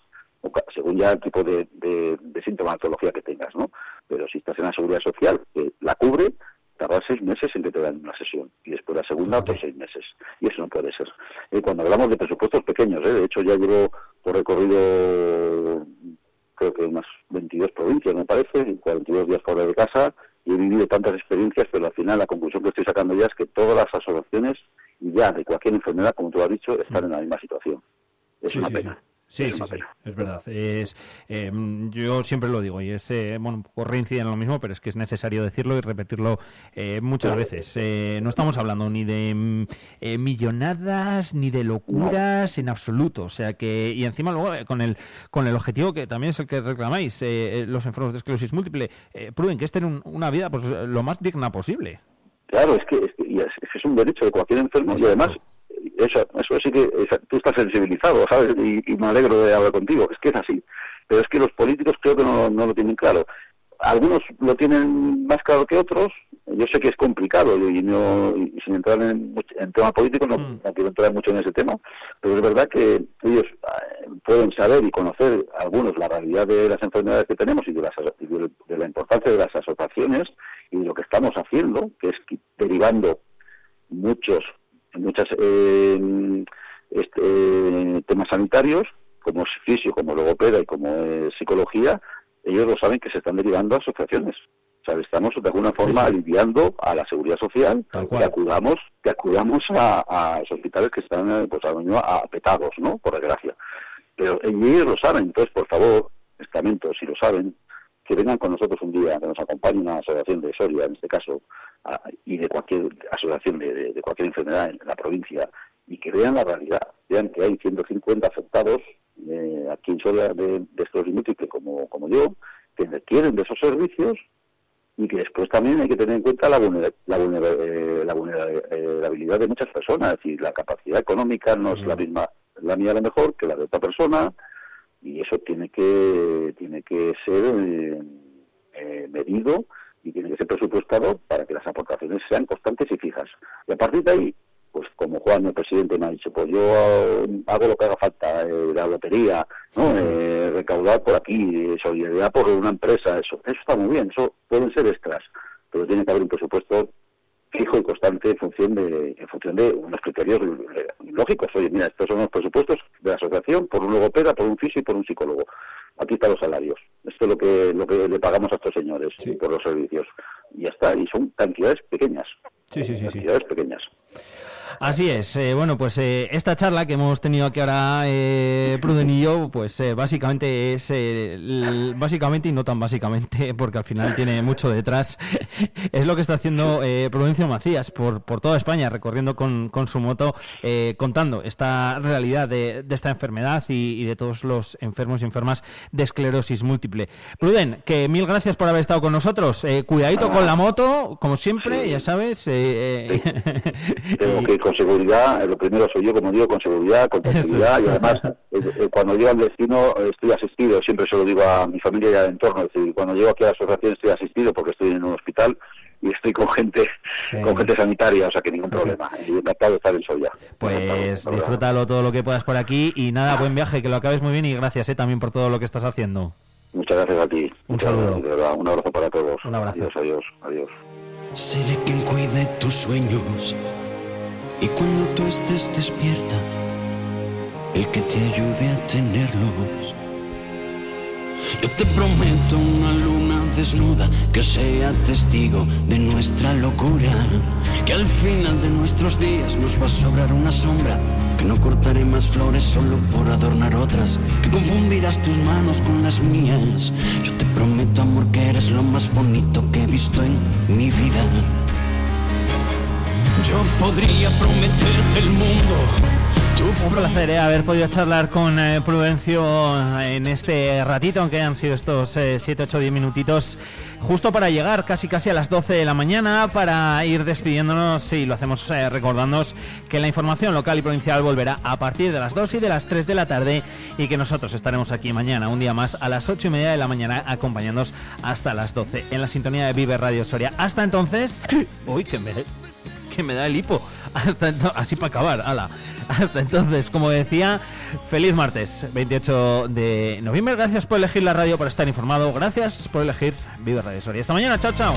según ya el tipo de, de, sintomatología que tengas, ¿no? Pero si estás en la seguridad social, que la cubre, tarda seis meses en que te dan una sesión y después la segunda otros seis meses y eso no puede ser eh, cuando hablamos de presupuestos pequeños ¿eh? de hecho ya llevo por recorrido creo que unas 22 provincias me parece 42 días fuera de casa y he vivido tantas experiencias pero al final la conclusión que estoy sacando ya es que todas las asociaciones y ya de cualquier enfermedad como tú has dicho están en la misma situación es una pena. Sí, sí, sí, es verdad. Es, eh, yo siempre lo digo y es, eh, bueno, un poco reincide en lo mismo, pero es que es necesario decirlo y repetirlo eh, muchas veces. no estamos hablando ni de mm, millonadas ni de locuras en absoluto. O sea que, y encima luego con el, con el objetivo que también es el que reclamáis, los enfermos de esclerosis múltiple, prueben que estén una vida pues lo más digna posible. Claro, es que es, es, un derecho de cualquier enfermo y además eso, eso sí que tú estás sensibilizado, ¿sabes? Y, me alegro de hablar contigo, es que es así. Pero es que los políticos creo que no, no lo tienen claro. Algunos lo tienen más claro que otros. Yo sé que es complicado y, no, y sin entrar en, en tema político no, mm. no, quiero entrar mucho en ese tema, pero es verdad que ellos eh, pueden saber y conocer algunos la realidad de las enfermedades que tenemos y de, las, de la importancia de las asociaciones y de lo que estamos haciendo, que es derivando muchos muchos eh, este, temas sanitarios, como es fisio, como logopeda y como es psicología, ellos lo saben que se están derivando a asociaciones. O sea, estamos de alguna forma aliviando a la seguridad social que acudamos, que acudamos a, los hospitales que están eh, pues, apetados, ¿no? Por desgracia. Pero ellos lo saben, entonces, por favor, estamentos, si lo saben, que vengan con nosotros un día, que nos acompañe una asociación de Soria, en este caso, y de cualquier asociación de, cualquier enfermedad en la provincia, y que vean la realidad, vean que hay 150 afectados eh, aquí en Soria de, de esclerosis múltiple como, como yo, que requieren de esos servicios y que después también hay que tener en cuenta la, la, eh, la vulnerabilidad de muchas personas, es decir, la capacidad económica no es la misma, la mía a lo mejor que la de otra persona, y eso tiene que tiene que ser eh, eh, medido y tiene que ser presupuestado para que las aportaciones sean constantes y fijas. Y a partir de ahí, pues como Juan, el presidente, me ha dicho, pues yo hago lo que haga falta, eh, la lotería, ¿no? recaudar por aquí, solidaridad por una empresa, eso, eso está muy bien, eso pueden ser extras, pero tiene que haber un presupuesto fijo y constante en función de en función de unos criterios lógicos. Oye, mira, estos son los presupuestos de la asociación por un logopeda, por un fisio y por un psicólogo. Aquí están los salarios. Esto es lo que lo que le pagamos a estos señores por los servicios. Y ya está. Y son cantidades pequeñas. Sí, sí, sí. Cantidades pequeñas. Así es. Eh, bueno, pues eh, esta charla que hemos tenido aquí ahora eh, Pruden y yo, pues eh, básicamente es, eh, básicamente y no tan básicamente, porque al final tiene mucho detrás, es lo que está haciendo eh, Prudencio Macías por, por toda España, recorriendo con, con su moto, contando esta realidad de, esta enfermedad y, de todos los enfermos y enfermas de esclerosis múltiple. Pruden, que mil gracias por haber estado con nosotros. Cuidadito con la moto, como siempre, ya sabes. eh, Tengo que con seguridad, eh, lo primero soy yo, como digo, con seguridad, con tranquilidad y además eh, eh, cuando llego al destino eh, estoy asistido, siempre se lo digo a mi familia y al entorno, es decir, cuando llego aquí a la asociación estoy asistido porque estoy en un hospital y estoy con gente con gente sanitaria, o sea que ningún problema. Y encantado de estar en Soya. Pues disfrútalo todo lo que puedas por aquí y nada, buen viaje, que lo acabes muy bien y gracias eh, también por todo lo que estás haciendo. Muchas gracias a ti. Un Muchas saludo. gracias, de verdad. Un abrazo para todos. Un abrazo. Adiós, adiós, adiós. Seré quien cuide tus sueños y cuando tú estés despierta, el que te ayude a tenerlos. Yo te prometo una luna desnuda que sea testigo de nuestra locura. Que al final de nuestros días nos va a sobrar una sombra. Que no cortaré más flores solo por adornar otras. Que confundirás tus manos con las mías. Yo te prometo, amor, que eres lo más bonito que he visto en mi vida. Yo podría prometerte el mundo. Un placer eh, haber podido charlar con eh, Prudencio en este ratito, aunque han sido estos 7, 8, 10 minutitos, justo para llegar casi casi a las 12 de la mañana, para ir despidiéndonos y lo hacemos eh, recordándonos que la información local y provincial volverá a partir de las 2 y de las 3 de la tarde y que nosotros estaremos aquí mañana, un día más, a las 8 y media de la mañana, acompañándonos hasta las 12 en la sintonía de Vive Radio Soria. Hasta entonces, uy, que me, que me da el hipo. Hasta así para acabar, ala. Hasta entonces, como decía, feliz martes, 28 de noviembre. Gracias por elegir la radio, por estar informado. Gracias por elegir Vive Radio Soria. Esta mañana, chao, chao.